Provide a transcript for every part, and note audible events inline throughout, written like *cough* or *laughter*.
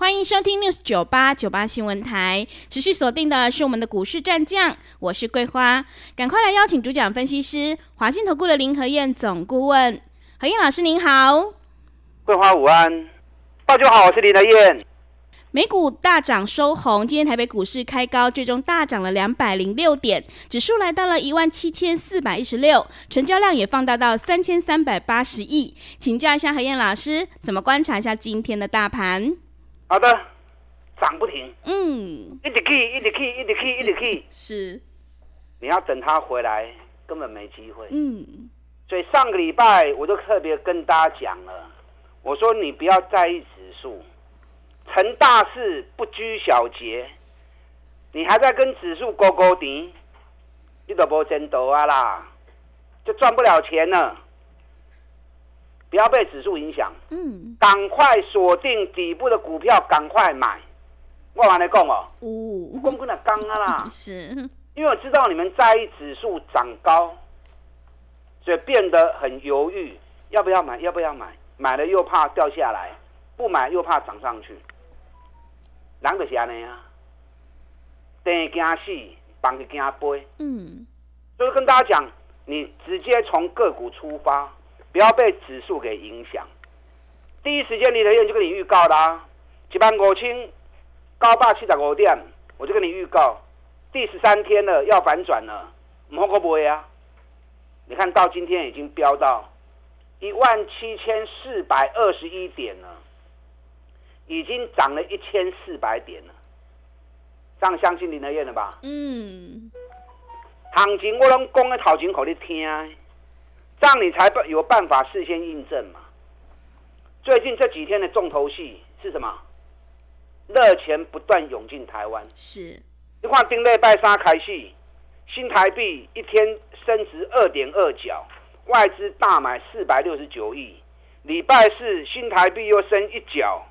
欢迎收听 News 九八九八新闻台，持续锁定的是我们的股市战将，我是桂花，赶快来邀请主讲分析师华信投顾的林和燕总顾问，何燕老师您好，桂花午安，大家好，我是林和燕。美股大涨收红，今天台北股市开高，最终大涨了两百零六点，指数来到了一万七千四百一十六，成交量也放大到三千三百八十亿，请教一下何燕老师，怎么观察一下今天的大盘？好的，涨不停，嗯，一直去，一直去，一直去，一直去，是，你要等它回来，根本没机会，嗯，所以上个礼拜我就特别跟大家讲了，我说你不要在意指数，成大事不拘小节，你还在跟指数勾勾底，你都无前途啊啦，就赚不了钱了。不要被指数影响，嗯，赶快锁定底部的股票，赶快买。我跟你讲哦，五公公的刚啊啦，*laughs* 是，因为我知道你们在意指数涨高，所以变得很犹豫，要不要买？要不要买？买了又怕掉下来，不买又怕涨上去。人就是安尼啊，等惊死，放去惊飞。嗯，所以跟大家讲，你直接从个股出发。不要被指数给影响。第一时间，林德燕就跟你预告啦、啊，一万五千高霸七十五点，我就跟你预告，第十三天了，要反转了，唔好过不会啊？你看到今天已经飙到一万七千四百二十一点了，已经涨了一千四百点了，这样相信林德燕了吧？嗯，行情我拢讲的头前给你听。这样你才有办法事先印证嘛。最近这几天的重头戏是什么？热钱不断涌进台湾。是。你看，丁内拜三开戏，新台币一天升值二点二角，外资大买四百六十九亿。礼拜四新台币又升一角，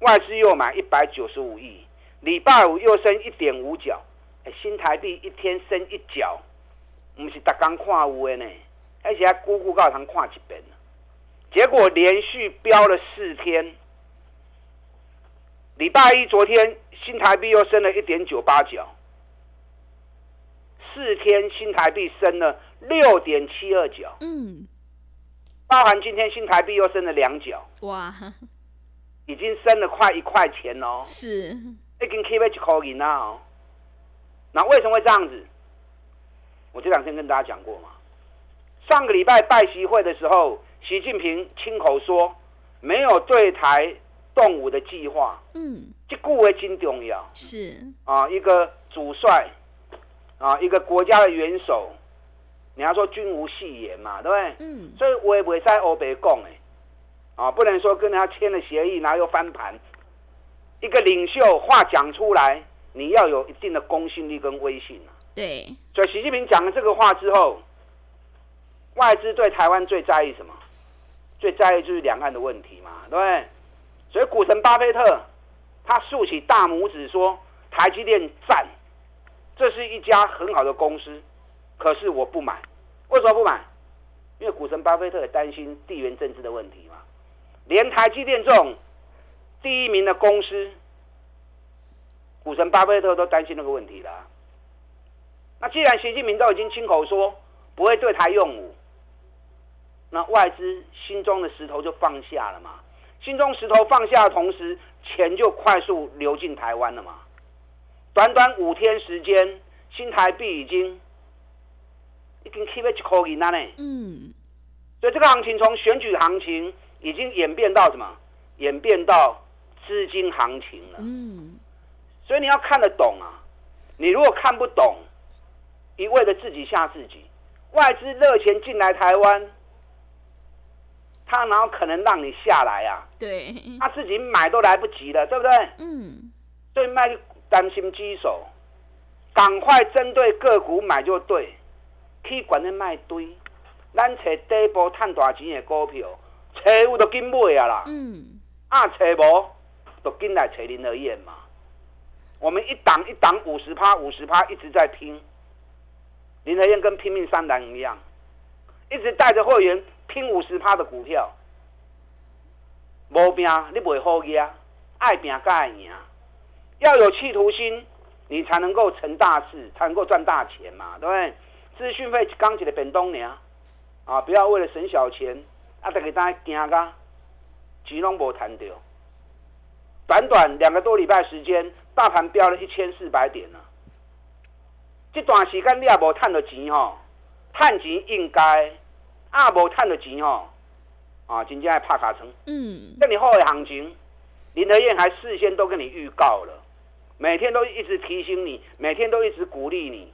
外资又买一百九十五亿。礼拜五又升一点五角，新台币一天升一角，不是大刚看有的呢。而且还咕咕告堂看一遍，结果连续飙了四天。礼拜一昨天新台币又升了一点九八角，四天新台币升了六点七二角。嗯，包含今天新台币又升了两角。哇，已经升了快一块钱哦。是，已经 keep 一口银啦哦。那为什么会这样子？我这两天跟大家讲过嘛。上个礼拜拜习会的时候，习近平亲口说没有对台动武的计划。嗯，这句话真重要。是啊，一个主帅啊，一个国家的元首，你要说君无戏言嘛，对不对？嗯。所以我也不会在欧北讲啊，不能说跟人家签了协议，然后又翻盘。一个领袖话讲出来，你要有一定的公信力跟威信啊。对。所以习近平讲了这个话之后。外资对台湾最在意什么？最在意就是两岸的问题嘛，对不对？所以股神巴菲特他竖起大拇指说：“台积电赞，这是一家很好的公司。”可是我不买，为什么不买？因为股神巴菲特也担心地缘政治的问题嘛。连台积电这种第一名的公司，股神巴菲特都担心那个问题了。那既然习近平都已经亲口说不会对台用武，那外资心中的石头就放下了嘛？心中石头放下的同时，钱就快速流进台湾了嘛？短短五天时间，新台币已经已经 keep 一口银了呢。嗯，所以这个行情从选举行情已经演变到什么？演变到资金行情了。嗯，所以你要看得懂啊！你如果看不懂，一味的自己吓自己，外资热钱进来台湾。他哪有可能让你下来啊？对，他自己买都来不及了，对不对？嗯，所以卖担心机手，赶快针对个股买就对，去管那卖堆，咱找底部赚大钱的股票，找有就紧买啊啦。嗯，啊找无，就紧来找林和燕嘛。我们一档一档五十趴五十趴一直在拼，林德燕跟拼命三郎一样，一直带着会员拼五十趴的股票。无拼你袂好嘢，爱拼才会赢，要有企图心。你才能够成大事，才能够赚大钱嘛，对不对？资讯费刚起的本东娘啊，不要为了省小钱啊，再给大家惊个钱拢无赚到。短短两个多礼拜时间，大盘飙了一千四百点了。这段时间你也无赚到钱吼，赚钱应该啊，无赚到钱吼啊，真正还怕卡层。嗯，那你后的行情，林德燕还事先都跟你预告了。每天都一直提醒你，每天都一直鼓励你，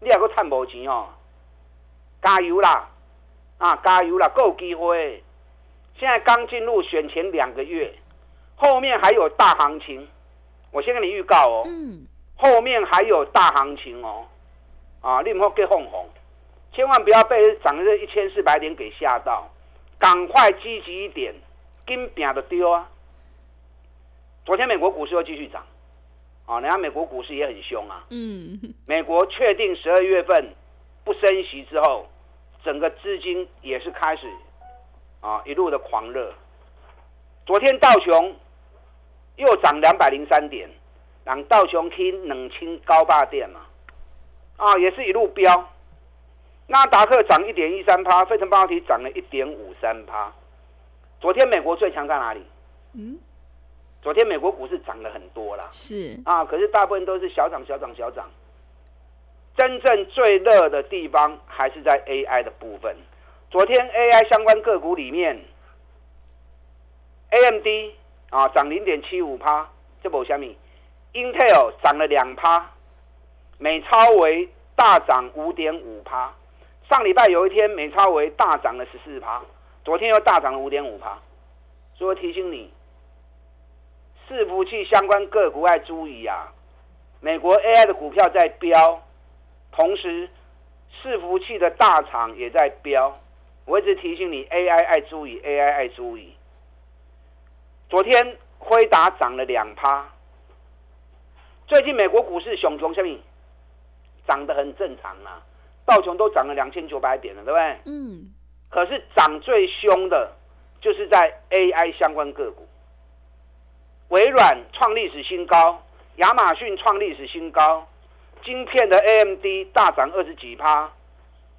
你还够赚无钱哦！加油啦！啊，加油啦！够机会！现在刚进入选前两个月，后面还有大行情。我先跟你预告哦，嗯，后面还有大行情哦。啊，你唔好给哄哄，千万不要被涨了这一千四百点给吓到，赶快积极一点，跟拼的丢啊！昨天美国股市又继续涨。啊，人家美国股市也很凶啊。嗯，美国确定十二月份不升息之后，整个资金也是开始啊一路的狂热。昨天道琼又涨两百零三点，让道琼听冷清高霸点嘛，啊也是一路飙。纳达克涨一点一三趴，费城半导体涨了一点五三趴。昨天美国最强在哪里？嗯。昨天美国股市涨了很多啦，是啊，可是大部分都是小涨小涨小涨。真正最热的地方还是在 AI 的部分。昨天 AI 相关个股里面，AMD 啊涨零点七五趴，这不虾米？Intel 涨了两趴，美超为大涨五点五趴。上礼拜有一天美超微大涨了十四趴，昨天又大涨了五点五趴。所以我提醒你。伺服器相关个股要注意啊！美国 AI 的股票在飙，同时伺服器的大厂也在飙。我一直提醒你，AI 爱注意，AI 爱注意。昨天辉达涨了两趴。最近美国股市熊熊，下面涨得很正常啊，道琼都涨了两千九百点了，对不对？嗯。可是涨最凶的，就是在 AI 相关个股。微软创历史新高，亚马逊创历史新高，晶片的 AMD 大涨二十几趴，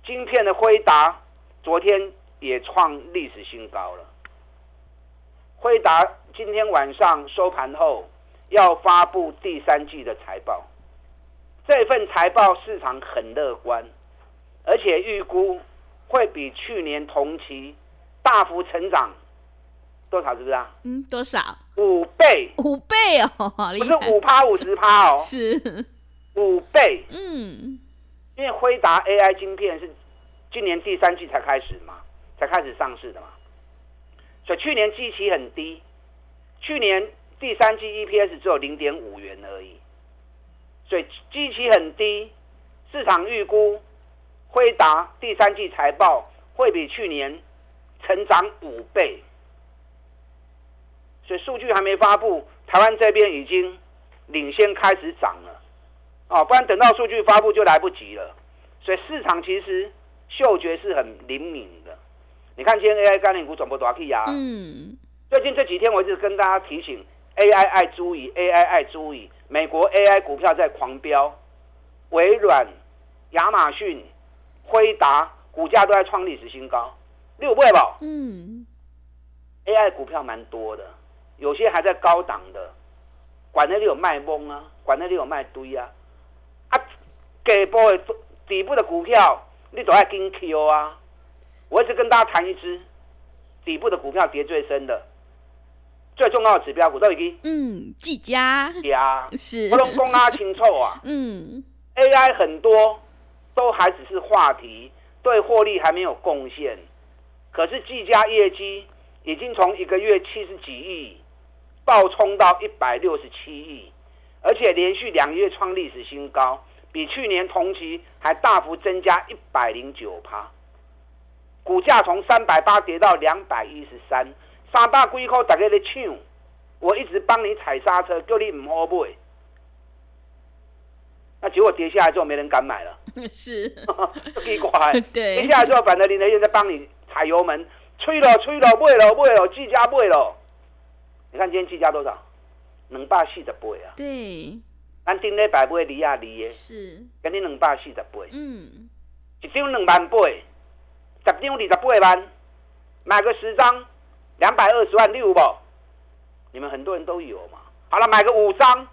晶片的辉达昨天也创历史新高了。辉达今天晚上收盘后要发布第三季的财报，这份财报市场很乐观，而且预估会比去年同期大幅成长。多少是不是啊？嗯，多少？五倍，五倍哦，不是五趴五十趴哦，*laughs* 是五倍。嗯，因为辉达 AI 晶片是今年第三季才开始嘛，才开始上市的嘛，所以去年基期很低，去年第三季 EPS 只有零点五元而已，所以基期很低，市场预估辉达第三季财报会比去年成长五倍。所以数据还没发布，台湾这边已经领先开始涨了，哦，不然等到数据发布就来不及了。所以市场其实嗅觉是很灵敏的。你看今天 AI 概念股转播多少 K 呀？嗯。最近这几天我一直跟大家提醒，AI 爱注意，AI 爱注意，美国 AI 股票在狂飙，微软、亚马逊、辉达股价都在创历史新高，六倍吧？嗯。AI 股票蛮多的。有些还在高档的，管那里有卖懵啊，管那里有卖堆啊，啊，底部的底部的股票你都要跟 Q 啊。我一直跟大家谈一支底部的股票跌最深的，最重要的指标股都已经嗯，技嘉呀，是不能公啊清楚啊。*laughs* 嗯，AI 很多都还只是话题，对获利还没有贡献，可是技嘉业绩已经从一个月七十几亿。暴冲到一百六十七亿，而且连续两个月创历史新高，比去年同期还大幅增加一百零九趴，股价从三百八跌到两百一十三，三百几块大家在抢，我一直帮你踩刹车，叫你唔好买。那结果跌下来之后，没人敢买了。*laughs* 是，*laughs* 奇怪。*laughs* 对，跌下来之后，反正林德燕在帮你踩油门，吹了吹了，买了买了，技嘉买了。你看今天计价多少？两百四十八啊。对。咱顶礼拜买二啊二的。是。今天两百四十八。嗯。一张两万八，十张二十八万，买个十张，两百二十万，六不？你们很多人都有嘛？好了，买个五张。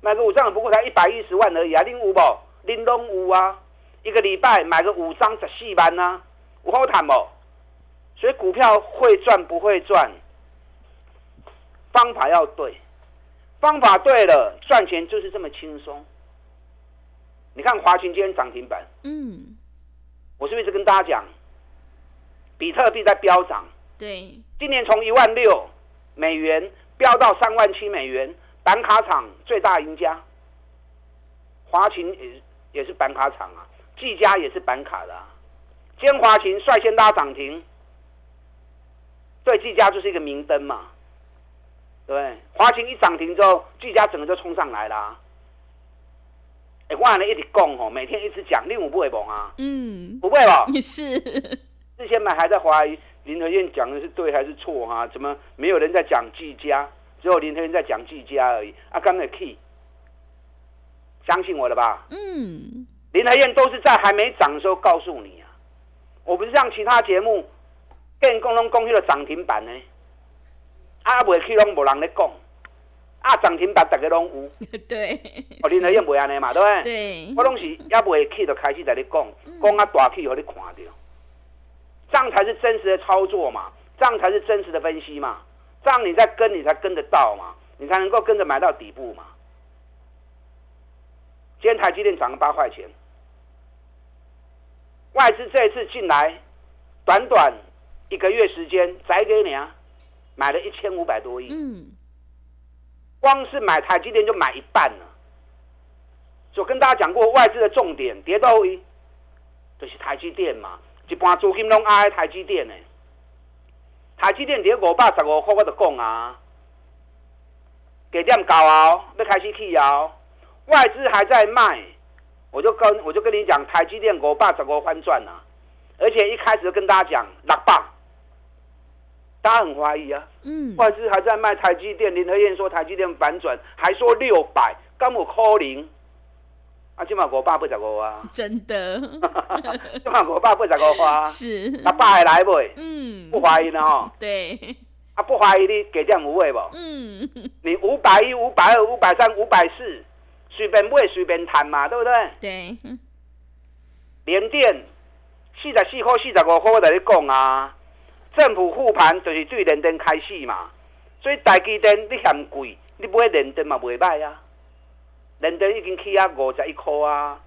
买个五张不过才一百一十万而已啊！恁有不？恁拢有啊！一个礼拜买个五张十四万呐、啊，有好谈不？所以股票会赚不会赚，方法要对，方法对了，赚钱就是这么轻松。你看华勤今天涨停板，嗯，我是不是一直跟大家讲，比特币在飙涨？对，今年从一万六美元飙到三万七美元。板卡厂最大赢家，华勤也也是板卡厂啊，技嘉也是板卡的啊。今天华勤率先拉涨停，对技嘉就是一个明灯嘛。对，华勤一涨停之后，技嘉整个就冲上来了。哎，我还能一直讲哦，每天一直讲，你有不会懵啊？嗯，不会吧？你 *laughs* 是之前买还在怀疑林和燕讲的是对还是错哈、啊？怎么没有人在讲技嘉？只有林和彦在讲技嘉而已，啊，刚才 key，相信我了吧？嗯，林台燕都是在还没涨的时候告诉你啊，我不是像其他节目跟共同公开了涨停板呢，啊，未去拢无人咧讲，啊，涨停板大家拢有，*laughs* 对，哦，林台燕袂安尼嘛，对不对？对，我拢是也未去就开始在咧讲，讲啊大气，互你看到，这样才是真实的操作嘛，这样才是真实的分析嘛。这样你再跟，你才跟得到嘛，你才能够跟着买到底部嘛。今天台积电涨了八块钱，外资这一次进来，短短一个月时间，宰给你啊，买了一千五百多亿。嗯，光是买台积电就买一半了。就跟大家讲过，外资的重点跌到一，就是台积电嘛，一般资金拢爱台积电呢。台积电跌五百十五块，我就讲啊，给点高哦，要开始起哦，外资还在卖，我就跟我就跟你讲，台积电五百十五翻转啊，而且一开始就跟大家讲六百，大家很怀疑啊，嗯，外资还在卖台积电，林和燕说台积电反转，还说六百，刚我 calling。啊，今晚五百八十五啊！真的，*laughs* 今晚五百八十五啊！是，阿爸会来袂？嗯，不怀疑呢吼。对。啊，不怀疑你给点五位不？嗯。你五百一、五百二、五百三、五百四，随便买随便谈嘛，对不对？对。联电四十四块、四十五块，我跟你讲啊，政府护盘就是对联电开始嘛，所以台积电你嫌贵，你买联电嘛袂歹啊。联电已经起啊五十一块啊，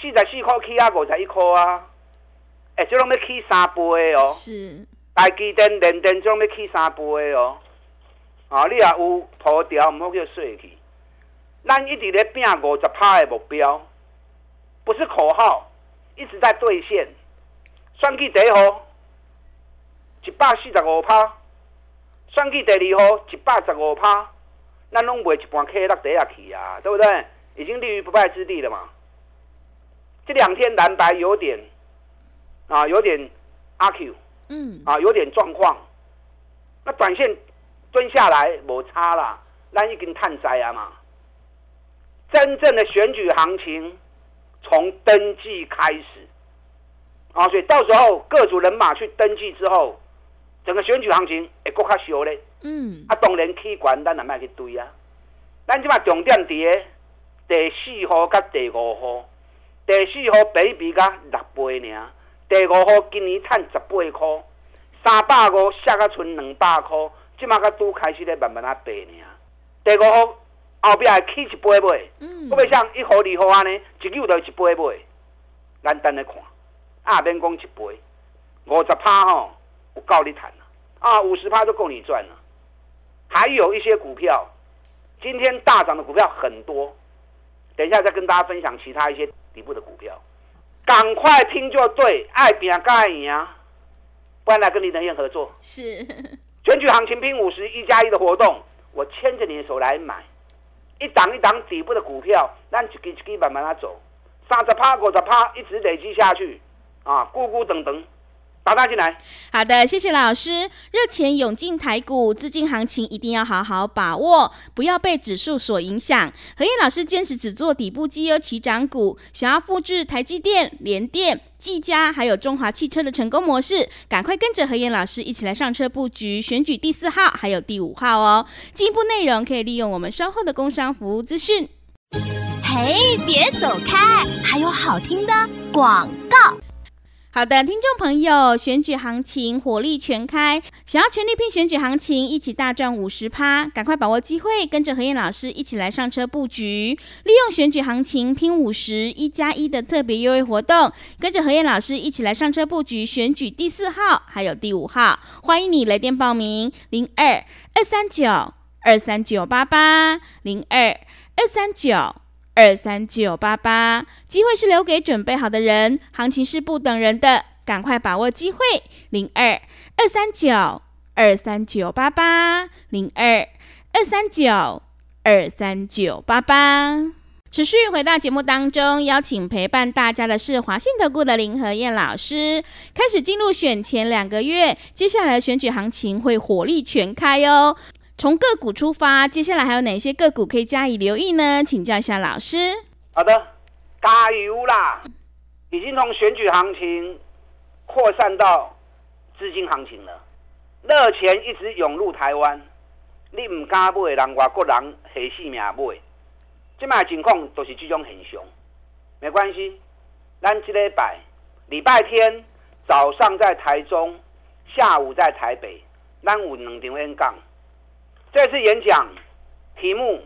四十四块起啊五十一块啊，哎、欸，这拢要起三倍哦。是。台积电、联电这拢要起三倍哦。啊，你也有涂掉，唔好叫碎去。咱一直咧拼五十趴的目标，不是口号，一直在兑现。算计第一号，一百四十五趴；算计第二号，一百十五趴。那拢袂一半 K 落底下去啊，对不对？已经立于不败之地了嘛。这两天蓝白有点啊，有点阿 Q，嗯，啊，有点状况。那短线蹲下来没差啦，咱已经探灾啊嘛。真正的选举行情从登记开始啊，所以到时候各组人马去登记之后，整个选举行情会更较烧咧。嗯，啊，当然起管，咱也卖去堆啊。咱即马重点伫个第四号甲第五号，第四号比比甲六倍尔，第五号今年趁十八箍，三百五下个剩两百箍，即马甲拄开始咧慢慢啊爬尔。第五号后壁会起一倍倍，嗯，会袂像一号、二号安尼，一溜就一倍倍。咱等咧看，啊免讲一倍，五十趴吼有够你赚啊，五十趴就够你赚了。还有一些股票，今天大涨的股票很多，等一下再跟大家分享其他一些底部的股票。赶快听就对，爱拼该赢啊！不然来跟林德燕合作。是全举行情拼五十一加一的活动，我牵着你的手来买，一档一档底部的股票，让一支一支慢慢的走，三十趴、五十趴，一直累积下去，啊，咕咕等等。打大进来，好的，谢谢老师。热钱涌进台股，资金行情一定要好好把握，不要被指数所影响。何燕老师坚持只做底部绩优起涨股，想要复制台积电、联电、技嘉还有中华汽车的成功模式，赶快跟着何燕老师一起来上车布局，选举第四号还有第五号哦。进一步内容可以利用我们稍后的工商服务资讯。嘿，别走开，还有好听的广告。好的，听众朋友，选举行情火力全开，想要全力拼选举行情，一起大赚五十趴，赶快把握机会，跟着何燕老师一起来上车布局，利用选举行情拼五十一加一的特别优惠活动，跟着何燕老师一起来上车布局选举第四号还有第五号，欢迎你来电报名零二二三九二三九八八零二二三九。二三九八八，机会是留给准备好的人，行情是不等人的，赶快把握机会。零二二三九二三九八八，零二二三九二三九八八。持续回到节目当中，邀请陪伴大家的是华信投顾的林和燕老师。开始进入选前两个月，接下来选举行情会火力全开哦。从个股出发，接下来还有哪些个股可以加以留意呢？请教一下老师。好的，加油啦！已经从选举行情扩散到资金行情了，热钱一直涌入台湾，你唔敢买，人外国人黑死命买。这卖情况都是这种现象，没关系。咱这礼拜礼拜天早上在台中，下午在台北，咱有两场演讲。这次演讲题目：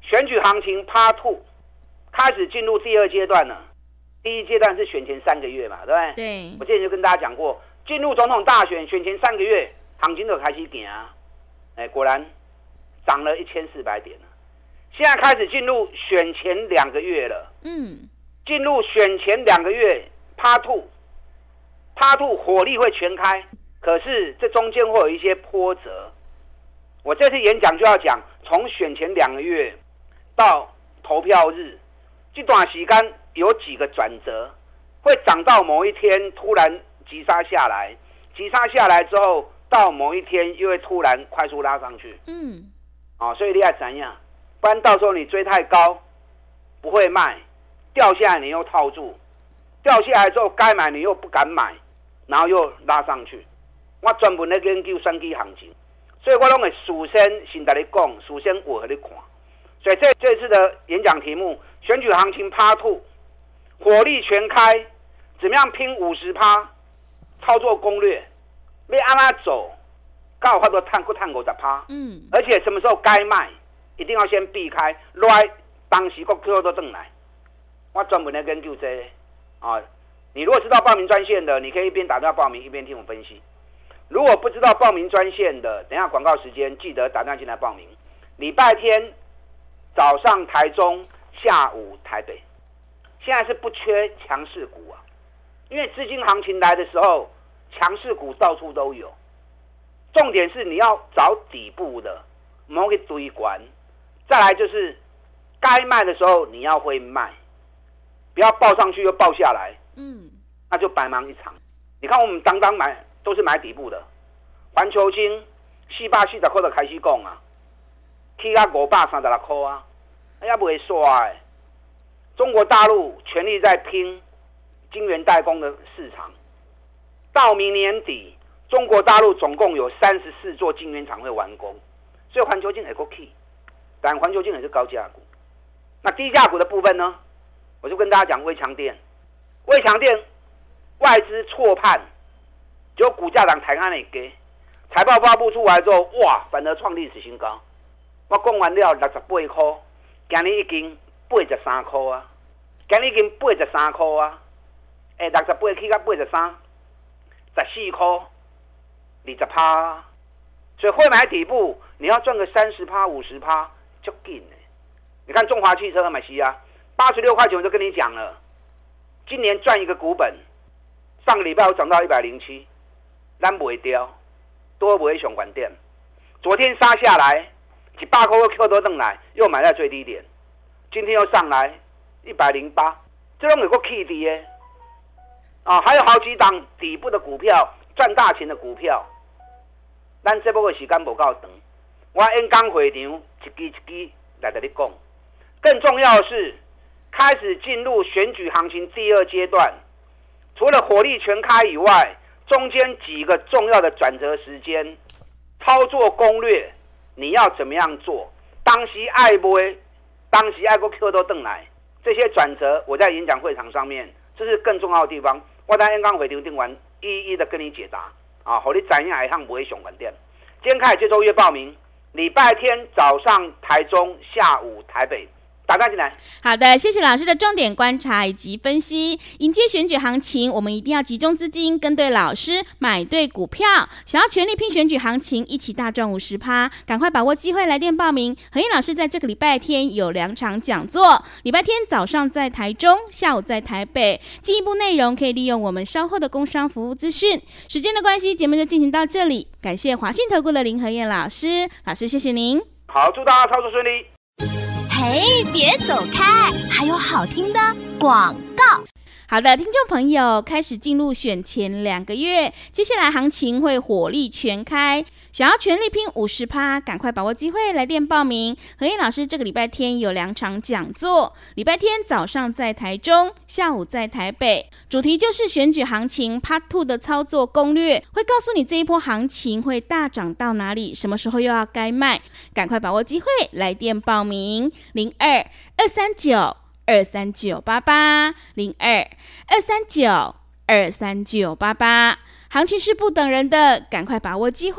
选举行情 Part Two 开始进入第二阶段了。第一阶段是选前三个月嘛，对不对？对。我之前就跟大家讲过，进入总统大选选前三个月，行情就开始点啊。哎，果然涨了一千四百点了。现在开始进入选前两个月了。嗯。进入选前两个月 Part Two，Part Two 火力会全开，可是这中间会有一些波折。我这次演讲就要讲，从选前两个月到投票日这段时间有几个转折，会涨到某一天突然急杀下来，急杀下来之后到某一天又会突然快速拉上去。嗯，啊，所以你要怎样？不然到时候你追太高不会卖，掉下来你又套住，掉下来之后该买你又不敢买，然后又拉上去。我专门在研究选举行情。所以我拢会首先先跟你讲，首先我和你看。所以这这次的演讲题目，选举行情 Part Two，火力全开，怎么样拼五十趴？操作攻略，你按哪走？刚好话都探过探过的趴。嗯。而且什么时候该卖，一定要先避开。来，当时国最后都正来。我专门来研究这个。啊，你如果知道报名专线的，你可以一边打电话报名，一边听我分析。如果不知道报名专线的，等一下广告时间记得打电话进来报名。礼拜天早上台中，下午台北，现在是不缺强势股啊，因为资金行情来的时候，强势股到处都有。重点是你要找底部的，莫去追关。再来就是该卖的时候你要会卖，不要报上去又报下来，嗯，那就白忙一场。你看我们当当买。都是买底部的，环球金四百四十块的开始讲啊，起到五百三十六块啊，哎呀不会刷哎。中国大陆全力在拼晶圆代工的市场，到明年底，中国大陆总共有三十四座晶圆厂会完工，所以环球金也够 key，但环球金也是高价股。那低价股的部分呢，我就跟大家讲威强电，威强电外资错判。就股价涨抬安那给，财报发布出来之后，哇，反而创历史新高。我讲完了六十八块，今日已经八十三块啊，今日已经八十三块啊。哎，六十八起到八十三，十四块，二十趴。所以会买底部，你要赚个三十趴、五十趴，就紧。你看中华汽车买西啊，八十六块钱我就跟你讲了，今年赚一个股本。上个礼拜我涨到一百零七，咱不会掉，多不会熊管店。昨天杀下来，一百块 Q 多登来，又买在最低点。今天又上来一百零八，这种有个 K D 耶。啊，还有好几档底部的股票赚大钱的股票。咱这波的时间不够长，我演讲会场一支一支来跟你讲。更重要的是，开始进入选举行情第二阶段。除了火力全开以外，中间几个重要的转折时间，操作攻略你要怎么样做？当时爱不会，当时爱过 Q 都登来，这些转折我在演讲会场上面，这是更重要的地方。我当天刚回定定完，一一的跟你解答啊，好，你展现一趟不会熊管店。今天开始接周月报名，礼拜天早上台中，下午台北。打开进来。好的，谢谢老师的重点观察以及分析。迎接选举行情，我们一定要集中资金，跟对老师，买对股票。想要全力拼选举行情，一起大赚五十趴，赶快把握机会来电报名。何燕老师在这个礼拜天有两场讲座，礼拜天早上在台中，下午在台北。进一步内容可以利用我们稍后的工商服务资讯。时间的关系，节目就进行到这里。感谢华信投顾的林和燕老师，老师谢谢您。好，祝大家操作顺利。哎，别走开！还有好听的广告。好的，听众朋友，开始进入选前两个月，接下来行情会火力全开。想要全力拼五十趴，赶快把握机会来电报名。何燕老师这个礼拜天有两场讲座，礼拜天早上在台中，下午在台北，主题就是选举行情 Part Two 的操作攻略，会告诉你这一波行情会大涨到哪里，什么时候又要该卖，赶快把握机会来电报名。零二二三九二三九八八零二二三九二三九八八，行情是不等人的，赶快把握机会。